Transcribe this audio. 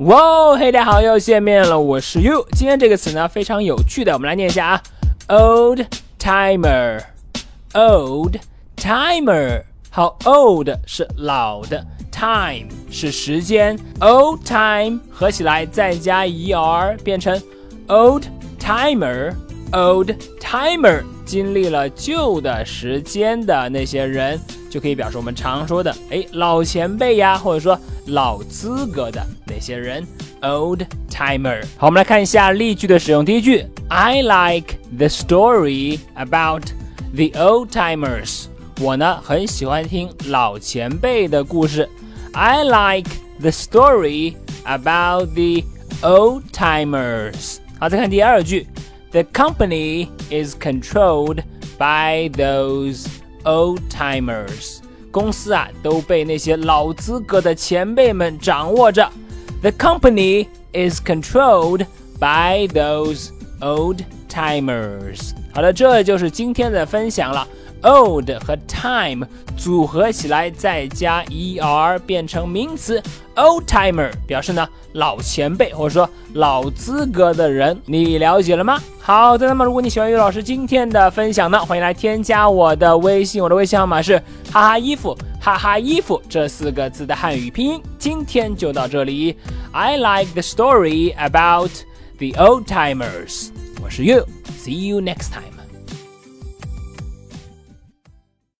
哇，嘿，大家好，又见面了，我是 You。今天这个词呢非常有趣的，我们来念一下啊，old timer，old timer。好，old 是老的，time 是时间，old time 合起来再加 er 变成 old timer，old timer 经历了旧的时间的那些人。就可以表示我们常说的，哎，老前辈呀，或者说老资格的那些人，old timer。好，我们来看一下例句的使用。第一句，I like the story about the old timers。我呢很喜欢听老前辈的故事。I like the story about the old timers。好，再看第二句，The company is controlled by those。Old timers， 公司啊都被那些老资格的前辈们掌握着。The company is controlled by those old timers。好了，这就是今天的分享了。Old 和 time 组合起来，再加 er 变成名词 old timer，表示呢老前辈或者说老资格的人。你了解了吗？好的，那么如果你喜欢于老师今天的分享呢，欢迎来添加我的微信，我的微信号码是哈哈衣服哈哈衣服这四个字的汉语拼音。今天就到这里。I like the story about the old timers。我是 You，see you next time。